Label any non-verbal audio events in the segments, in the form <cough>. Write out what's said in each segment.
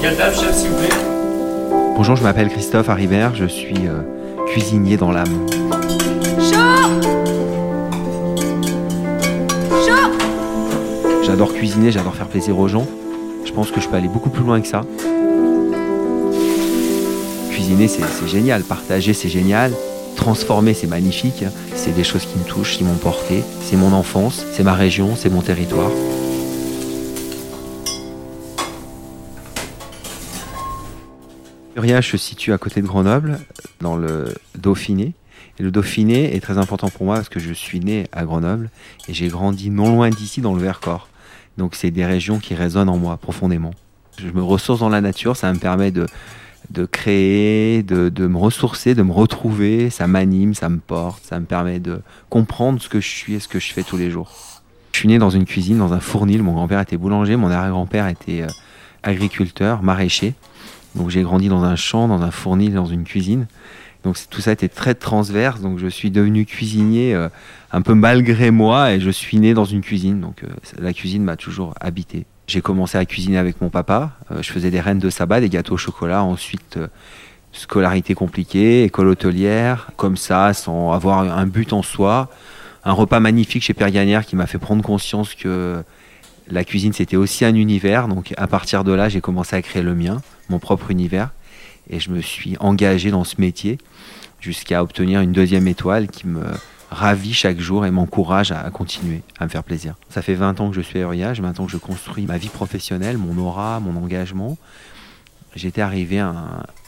Quelle table, chef, s'il vous plaît Bonjour, je m'appelle Christophe Haribert, je suis euh, cuisinier dans l'âme. J'adore cuisiner, j'adore faire plaisir aux gens. Je pense que je peux aller beaucoup plus loin que ça. Cuisiner, c'est c'est génial. Partager, c'est génial. Transformer, c'est magnifique. C'est des choses qui me touchent, qui m'ont porté. C'est mon enfance, c'est ma région, c'est mon territoire. Se situe à côté de Grenoble, dans le Dauphiné. Et le Dauphiné est très important pour moi parce que je suis né à Grenoble et j'ai grandi non loin d'ici dans le Vercors. Donc c'est des régions qui résonnent en moi profondément. Je me ressource dans la nature, ça me permet de, de créer, de, de me ressourcer, de me retrouver, ça m'anime, ça me porte, ça me permet de comprendre ce que je suis et ce que je fais tous les jours. Je suis né dans une cuisine, dans un fournil, mon grand-père était boulanger, mon arrière-grand-père était euh, agriculteur, maraîcher. Donc j'ai grandi dans un champ, dans un fournil, dans une cuisine. Donc tout ça était très transverse. Donc je suis devenu cuisinier euh, un peu malgré moi et je suis né dans une cuisine. Donc euh, la cuisine m'a toujours habité. J'ai commencé à cuisiner avec mon papa. Euh, je faisais des reines de sabbat, des gâteaux au chocolat. Ensuite, scolarité compliquée, école hôtelière, comme ça, sans avoir un but en soi. Un repas magnifique chez Père Gagnère qui m'a fait prendre conscience que la cuisine c'était aussi un univers. Donc à partir de là, j'ai commencé à créer le mien, mon propre univers. Et je me suis engagé dans ce métier jusqu'à obtenir une deuxième étoile qui me ravit chaque jour et m'encourage à, continuer, à me faire plaisir. Ça fait 20 ans que je suis à Uriage, 20 ans que je construis ma vie professionnelle, mon aura, mon engagement. J'étais arrivé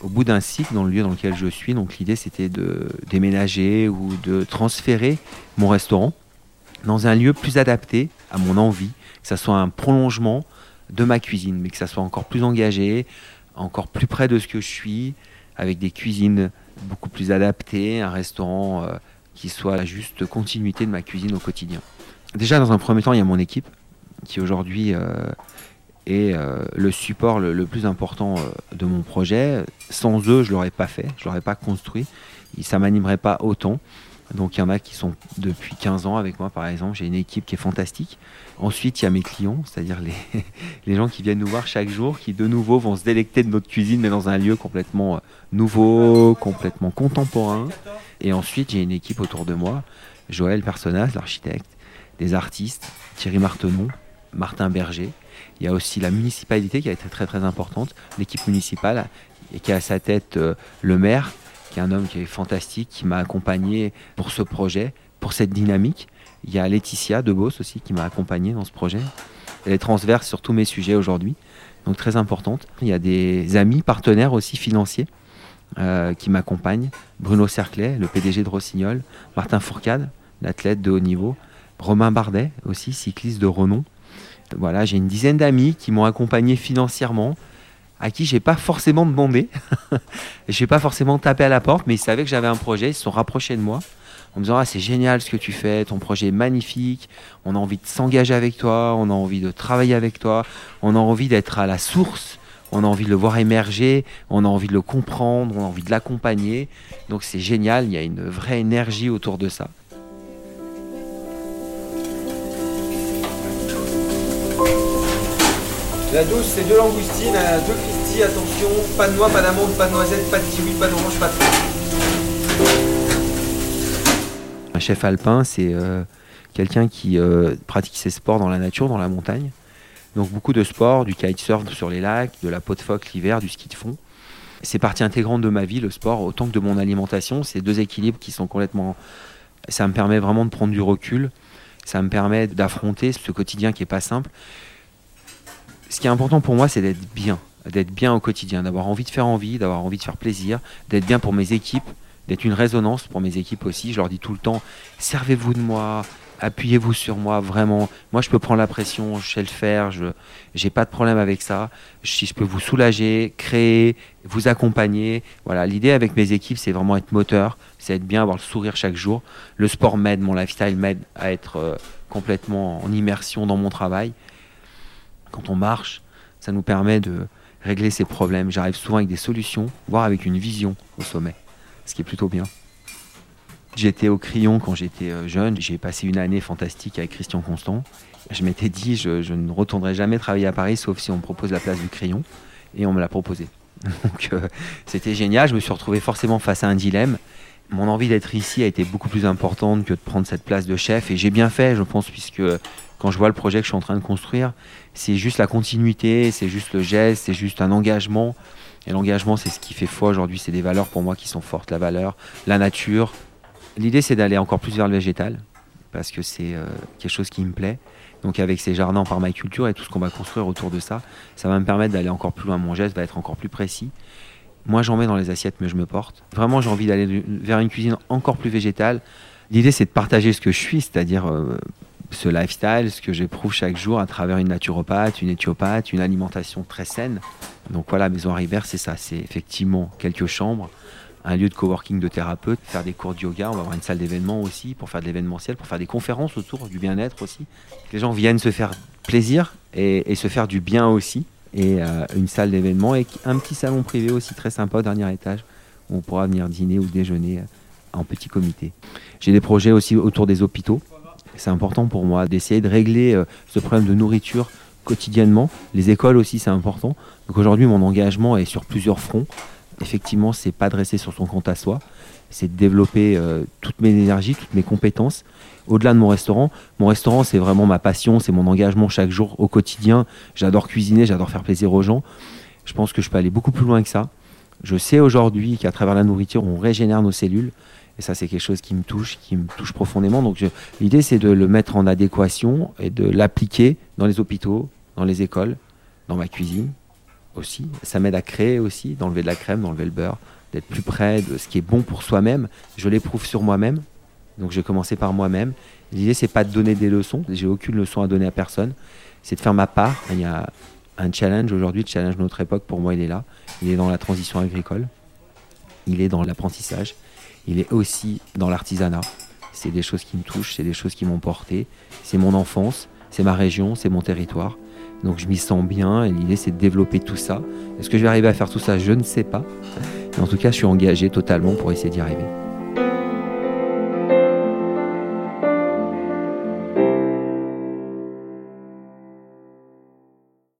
au bout d'un cycle dans le lieu dans lequel je suis. Donc l'idée c'était de déménager ou de transférer mon restaurant dans un lieu plus adapté à mon envie, que ça soit un prolongement de ma cuisine, mais que ça soit encore plus engagé, encore plus près de ce que je suis, avec des cuisines beaucoup plus adaptées, un restaurant euh, qui soit la juste continuité de ma cuisine au quotidien. Déjà, dans un premier temps, il y a mon équipe, qui aujourd'hui euh, est euh, le support le, le plus important de mon projet. Sans eux, je ne l'aurais pas fait, je ne l'aurais pas construit, ça m'animerait pas autant. Donc il y en a qui sont depuis 15 ans avec moi, par exemple. J'ai une équipe qui est fantastique. Ensuite, il y a mes clients, c'est-à-dire <laughs> les, gens qui viennent nous voir chaque jour, qui de nouveau vont se délecter de notre cuisine, mais dans un lieu complètement euh, nouveau, complètement contemporain. Et ensuite, j'ai une équipe autour de moi. Joël Personas, l'architecte, des artistes, Thierry Martenon, Martin Berger. Il y a aussi la municipalité qui a été très très importante, l'équipe municipale, et qui a à sa tête euh, le maire, qui est un homme qui est fantastique, qui m'a accompagné pour ce projet, pour cette dynamique. Il y a Laetitia Debos aussi qui m'a accompagné dans ce projet. Elle est transverse sur tous mes sujets aujourd'hui, donc très importante. Il y a des amis, partenaires aussi financiers euh, qui m'accompagnent. Bruno Cerclet, le PDG de Rossignol, Martin Fourcade, l'athlète de haut niveau, Romain Bardet aussi, cycliste de renom. Voilà, j'ai une dizaine d'amis qui m'ont accompagné financièrement, à qui j'ai pas forcément demandé. <laughs> j'ai pas forcément tapé à la porte, mais ils savaient que j'avais un projet, ils se sont rapprochés de moi en me disant ah, c'est génial ce que tu fais, ton projet est magnifique, on a envie de s'engager avec toi, on a envie de travailler avec toi, on a envie d'être à la source, on a envie de le voir émerger, on a envie de le comprendre, on a envie de l'accompagner. Donc c'est génial, il y a une vraie énergie autour de ça. La douce, c'est deux langoustines, euh, deux Attention, pas de noix, pas d'amande, pas de noisette, pas de kiwi, pas d'orange, pas de Un chef alpin, c'est euh, quelqu'un qui euh, pratique ses sports dans la nature, dans la montagne. Donc beaucoup de sports, du kitesurf sur les lacs, de la peau de phoque l'hiver, du ski de fond. C'est partie intégrante de ma vie, le sport, autant que de mon alimentation. C'est deux équilibres qui sont complètement... Ça me permet vraiment de prendre du recul. Ça me permet d'affronter ce quotidien qui n'est pas simple. Ce qui est important pour moi, c'est d'être bien. D'être bien au quotidien, d'avoir envie de faire envie, d'avoir envie de faire plaisir, d'être bien pour mes équipes, d'être une résonance pour mes équipes aussi. Je leur dis tout le temps, servez-vous de moi, appuyez-vous sur moi, vraiment. Moi, je peux prendre la pression, je sais le faire, je n'ai pas de problème avec ça. Si je peux vous soulager, créer, vous accompagner. Voilà, l'idée avec mes équipes, c'est vraiment être moteur, c'est être bien, avoir le sourire chaque jour. Le sport m'aide, mon lifestyle m'aide à être euh, complètement en immersion dans mon travail. Quand on marche, ça nous permet de régler ces problèmes. J'arrive souvent avec des solutions, voire avec une vision au sommet, ce qui est plutôt bien. J'étais au Crayon quand j'étais euh, jeune. J'ai passé une année fantastique avec Christian Constant. Je m'étais dit, je, ne retournerai jamais travailler à Paris, sauf si on me propose la place du Crayon. et on me l'a proposé. <laughs> Donc euh, c'était génial, je me suis retrouvé forcément face à un dilemme. Mon envie d'être ici a été beaucoup plus importante que de prendre cette place de chef et j'ai bien fait, je pense, puisque quand je vois le projet que je suis en train de construire, c'est juste la continuité, c'est juste le geste, c'est juste un engagement. Et l'engagement, c'est ce qui fait foi aujourd'hui, c'est des valeurs pour moi qui sont fortes, la valeur, la nature. L'idée, c'est d'aller encore plus vers le végétal, parce que c'est euh, quelque chose qui me plaît. Donc avec ces jardins par ma culture et tout ce qu'on va construire autour de ça, ça va me permettre d'aller encore plus loin. Mon geste va être encore plus précis. Moi, j'en mets dans les assiettes, mais je me porte. Vraiment, j'ai envie d'aller vers une cuisine encore plus végétale. L'idée, c'est de partager ce que je suis, c'est-à-dire euh, ce lifestyle, ce que j'éprouve chaque jour à travers une naturopathe, une éthiopathe, une alimentation très saine. Donc voilà, Maison Rivère, c'est ça. C'est effectivement quelques chambres, un lieu de coworking de thérapeutes, faire des cours de yoga. On va avoir une salle d'événements aussi pour faire de l'événementiel, pour faire des conférences autour du bien-être aussi. Les gens viennent se faire plaisir et, se faire du bien aussi. Et euh, une salle d'événements et un petit salon privé aussi très sympa au dernier étage où on pourra venir dîner ou déjeuner euh, en petit comité. J'ai des projets aussi autour des hôpitaux. C'est important pour moi d'essayer de régler euh, ce problème de nourriture quotidiennement. Les écoles aussi, c'est important. Donc aujourd'hui, mon engagement est sur plusieurs fronts effectivement, c'est pas de rester sur son compte à soi, c'est de développer euh, toutes mes énergies, toutes mes compétences. Au-delà de mon restaurant, mon restaurant, c'est vraiment ma passion, c'est mon engagement chaque jour au quotidien. J'adore cuisiner, j'adore faire plaisir aux gens. Je pense que je peux aller beaucoup plus loin que ça. Je sais aujourd'hui qu'à travers la nourriture, on régénère nos cellules. Et ça, c'est quelque chose qui me touche, qui me touche profondément. Donc, l'idée, c'est de le mettre en adéquation et de l'appliquer dans les hôpitaux, dans les écoles, dans ma cuisine, aussi. Ça m'aide à créer aussi, d'enlever de la crème, d'enlever le beurre, d'être plus près de ce qui est bon pour soi-même. Je l'éprouve sur moi-même. Donc j'ai commencé par moi-même. L'idée, c'est pas de donner des leçons. J'ai aucune leçon à donner à personne. C'est de faire ma part. Il y a un challenge aujourd'hui, le challenge de notre époque, pour moi, il est là. Il est dans la transition agricole. Il est dans l'apprentissage. Il est aussi dans l'artisanat. C'est des choses qui me touchent, c'est des choses qui m'ont porté. C'est mon enfance, c'est ma région, c'est mon territoire. Donc je m'y sens bien et l'idée c'est de développer tout ça. Est-ce que je vais arriver à faire tout ça? Je ne sais pas. Mais en tout cas, je suis engagé totalement pour essayer d'y arriver.